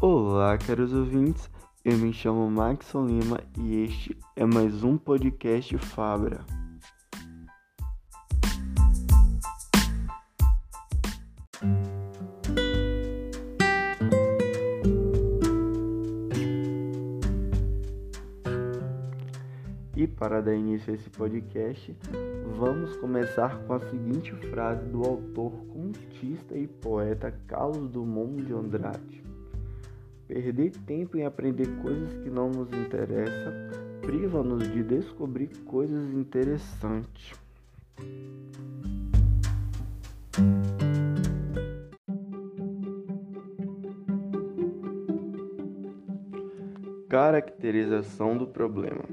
Olá, caros ouvintes. Eu me chamo Maxon Lima e este é mais um podcast Fabra. E para dar início a esse podcast, vamos começar com a seguinte frase do autor contista e poeta Carlos Drummond de Andrade. Perder tempo em aprender coisas que não nos interessam priva-nos de descobrir coisas interessantes. Caracterização do problema.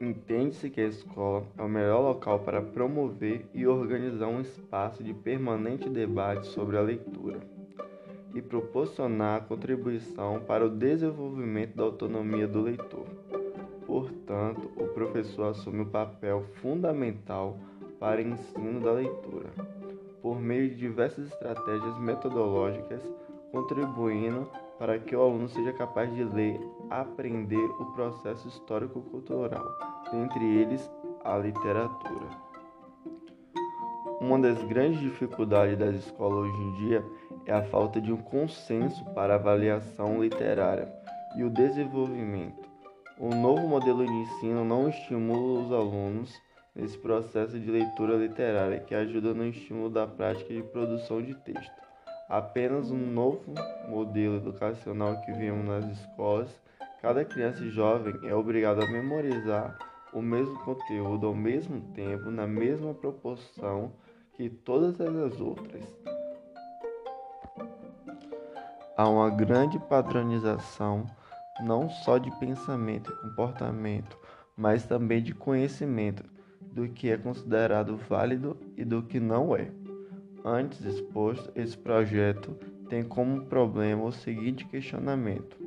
Entende-se que a escola é o melhor local para promover e organizar um espaço de permanente debate sobre a leitura e proporcionar contribuição para o desenvolvimento da autonomia do leitor. Portanto, o professor assume o papel fundamental para o ensino da leitura, por meio de diversas estratégias metodológicas, contribuindo para que o aluno seja capaz de ler, aprender o processo histórico-cultural, dentre eles a literatura. Uma das grandes dificuldades das escolas hoje em dia é a falta de um consenso para avaliação literária e o desenvolvimento. O novo modelo de ensino não estimula os alunos nesse processo de leitura literária que ajuda no estímulo da prática de produção de texto. Apenas um novo modelo educacional que vemos nas escolas, cada criança e jovem é obrigado a memorizar o mesmo conteúdo ao mesmo tempo, na mesma proporção que todas as outras. Há uma grande padronização não só de pensamento e comportamento, mas também de conhecimento do que é considerado válido e do que não é. Antes exposto, esse projeto tem como problema o seguinte questionamento: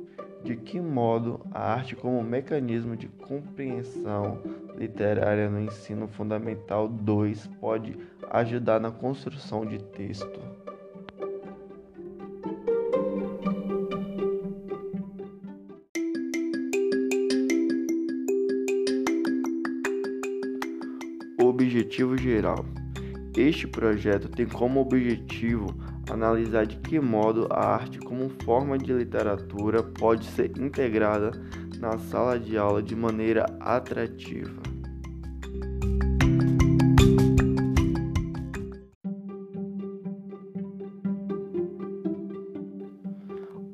de que modo a arte, como mecanismo de compreensão literária no ensino fundamental 2, pode ajudar na construção de texto? Objetivo geral. Este projeto tem como objetivo analisar de que modo a arte como forma de literatura pode ser integrada na sala de aula de maneira atrativa.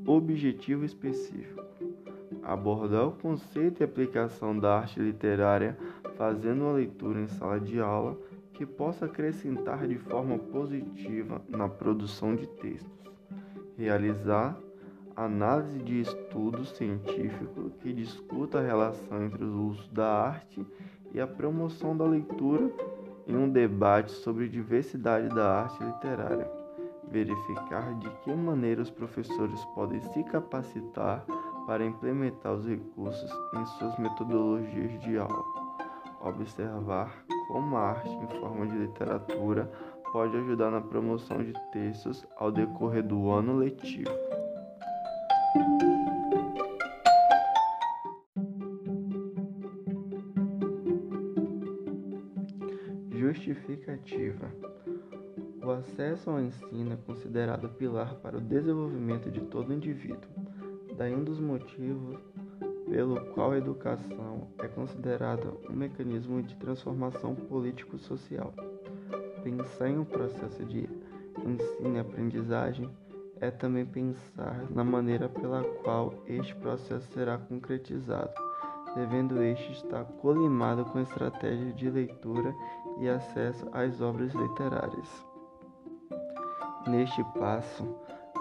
Objetivo específico: abordar o conceito e aplicação da arte literária fazendo uma leitura em sala de aula que possa acrescentar de forma positiva na produção de textos, realizar análise de estudo científico que discuta a relação entre os usos da arte e a promoção da leitura em um debate sobre diversidade da arte literária, verificar de que maneira os professores podem se capacitar para implementar os recursos em suas metodologias de aula, observar como a arte em forma de literatura pode ajudar na promoção de textos ao decorrer do ano letivo. Justificativa: O acesso ao ensino é considerado pilar para o desenvolvimento de todo indivíduo. Daí um dos motivos pelo qual a educação é considerada um mecanismo de transformação político-social. Pensar em um processo de ensino e aprendizagem é também pensar na maneira pela qual este processo será concretizado, devendo este estar colimado com estratégias de leitura e acesso às obras literárias. Neste passo,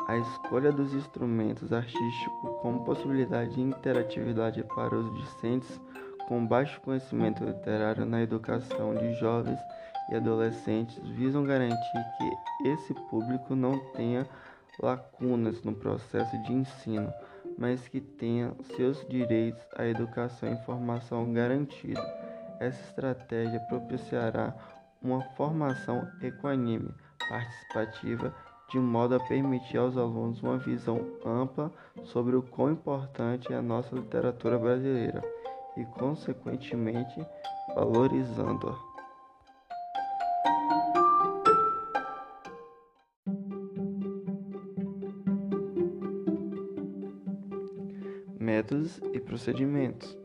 a escolha dos instrumentos artísticos como possibilidade de interatividade para os discentes com baixo conhecimento literário na educação de jovens e adolescentes visam garantir que esse público não tenha lacunas no processo de ensino, mas que tenha seus direitos à educação e informação garantidos. Essa estratégia propiciará uma formação equânime, participativa de modo a permitir aos alunos uma visão ampla sobre o quão importante é a nossa literatura brasileira e, consequentemente, valorizando-a. Métodos e procedimentos.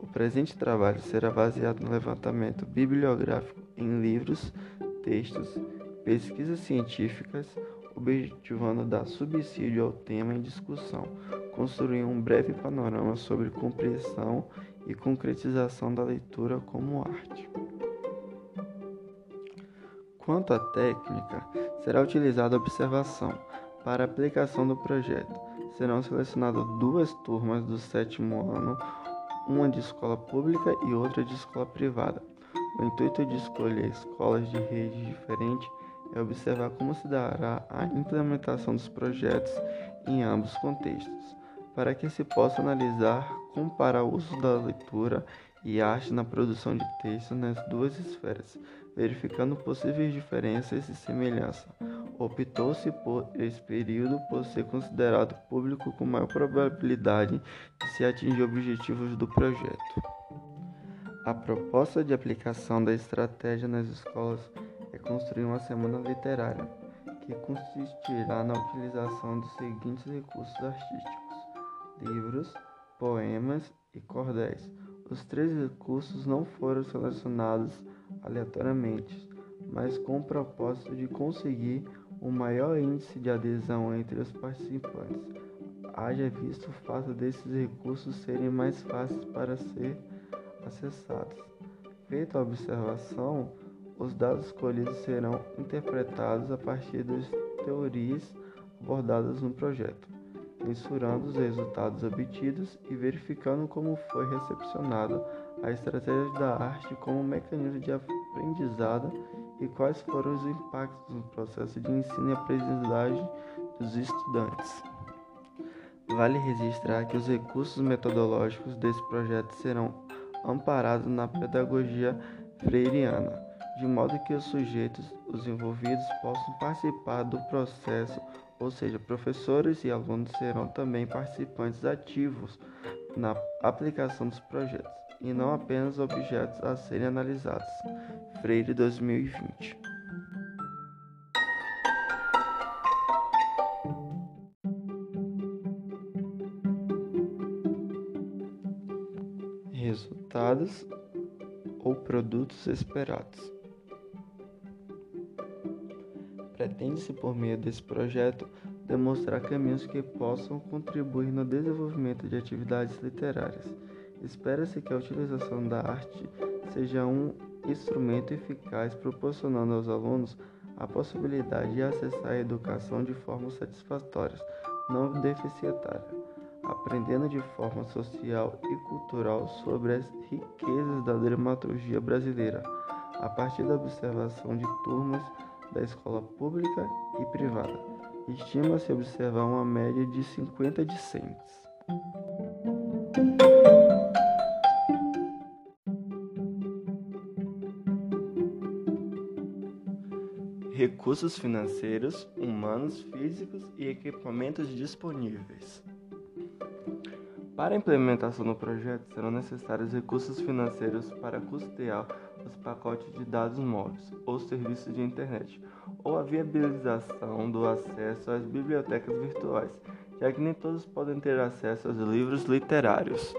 O presente trabalho será baseado no levantamento bibliográfico em livros, textos, pesquisas científicas, objetivando dar subsídio ao tema em discussão, construir um breve panorama sobre compreensão e concretização da leitura como arte. Quanto à técnica, será utilizada a observação. Para a aplicação do projeto, serão selecionadas duas turmas do sétimo ano, uma de escola pública e outra de escola privada. O intuito de escolher escolas de rede diferente é observar como se dará a implementação dos projetos em ambos contextos, para que se possa analisar, comparar o uso da leitura e arte na produção de textos nas duas esferas, verificando possíveis diferenças e semelhanças. Optou-se por esse período por ser considerado público com maior probabilidade de se atingir objetivos do projeto. A proposta de aplicação da estratégia nas escolas construir uma semana literária, que consistirá na utilização dos seguintes recursos artísticos: livros, poemas e cordéis. Os três recursos não foram selecionados aleatoriamente, mas com o propósito de conseguir o um maior índice de adesão entre os participantes. Haja visto o fato desses recursos serem mais fáceis para ser acessados. Feita a observação, os dados escolhidos serão interpretados a partir das teorias abordadas no projeto, mensurando os resultados obtidos e verificando como foi recepcionada a estratégia da arte como mecanismo de aprendizado e quais foram os impactos no processo de ensino e aprendizagem dos estudantes. Vale registrar que os recursos metodológicos desse projeto serão amparados na pedagogia freiriana de modo que os sujeitos, os envolvidos, possam participar do processo, ou seja, professores e alunos serão também participantes ativos na aplicação dos projetos, e não apenas objetos a serem analisados. Freire 2020. Resultados ou produtos esperados. Pretende-se, por meio desse projeto, demonstrar caminhos que possam contribuir no desenvolvimento de atividades literárias. Espera-se que a utilização da arte seja um instrumento eficaz, proporcionando aos alunos a possibilidade de acessar a educação de forma satisfatória, não deficitária, aprendendo de forma social e cultural sobre as riquezas da dramaturgia brasileira, a partir da observação de turmas da escola pública e privada. Estima-se observar uma média de 50 discentes. Recursos financeiros, humanos, físicos e equipamentos disponíveis. Para a implementação do projeto, serão necessários recursos financeiros para custear os pacotes de dados móveis ou serviços de internet, ou a viabilização do acesso às bibliotecas virtuais, já que nem todos podem ter acesso aos livros literários.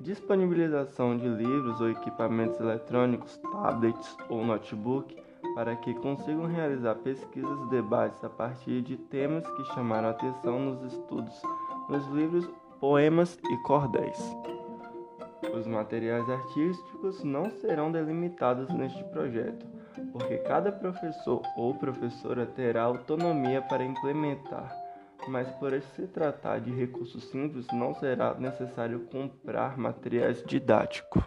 Disponibilização de livros ou equipamentos eletrônicos, tablets ou notebook, para que consigam realizar pesquisas e debates a partir de temas que chamaram atenção nos estudos, nos livros poemas e cordéis. Os materiais artísticos não serão delimitados neste projeto, porque cada professor ou professora terá autonomia para implementar, mas por se tratar de recursos simples, não será necessário comprar materiais didáticos.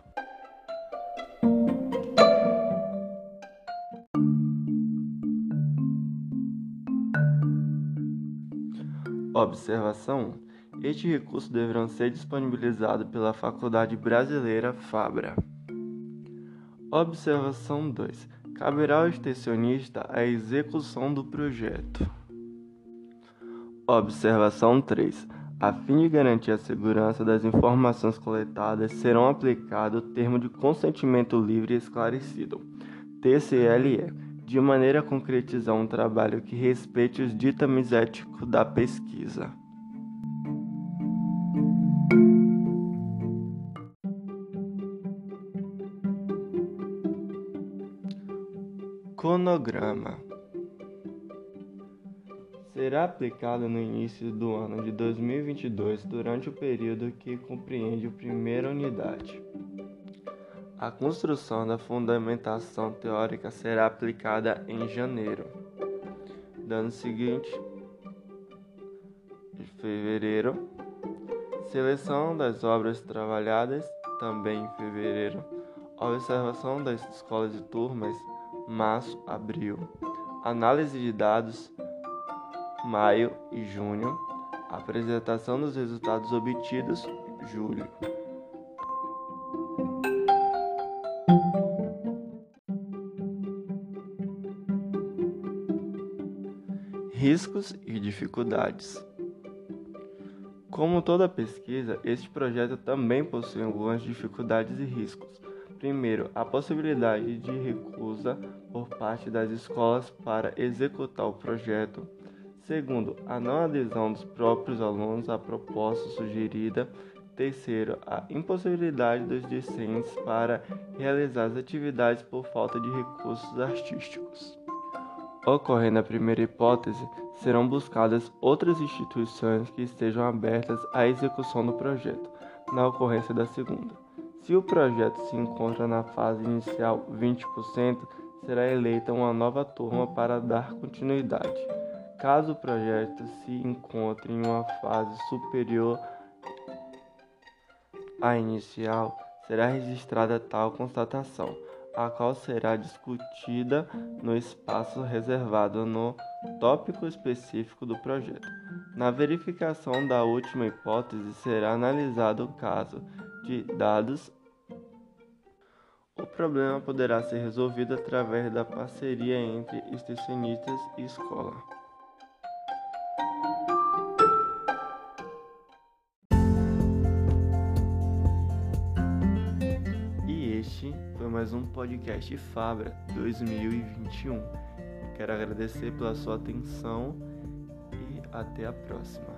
Observação este recurso deverão ser disponibilizado pela Faculdade Brasileira Fabra. Observação 2. Caberá ao extensionista a execução do projeto. Observação 3. A fim de garantir a segurança das informações coletadas, serão aplicado o termo de consentimento livre e esclarecido, TCLE, de maneira a concretizar um trabalho que respeite os ditames éticos da pesquisa. Cronograma será aplicado no início do ano de 2022 durante o período que compreende a primeira unidade. A construção da fundamentação teórica será aplicada em janeiro. Dano seguinte, de fevereiro, seleção das obras trabalhadas, também em fevereiro, observação das escolas e turmas, março, abril, análise de dados, maio e junho, apresentação dos resultados obtidos, julho. Riscos e dificuldades. Como toda pesquisa, este projeto também possui algumas dificuldades e riscos. Primeiro, a possibilidade de recusa por parte das escolas para executar o projeto. Segundo, a não adesão dos próprios alunos à proposta sugerida. Terceiro, a impossibilidade dos discentes para realizar as atividades por falta de recursos artísticos. Ocorrendo a primeira hipótese, serão buscadas outras instituições que estejam abertas à execução do projeto, na ocorrência da segunda. Se o projeto se encontra na fase inicial 20%, será eleita uma nova turma para dar continuidade. Caso o projeto se encontre em uma fase superior à inicial, será registrada tal constatação a qual será discutida no espaço reservado no tópico específico do projeto. Na verificação da última hipótese, será analisado o caso de dados. Problema poderá ser resolvido através da parceria entre extensionistas e escola. mais um podcast Fabra 2021. Quero agradecer pela sua atenção e até a próxima.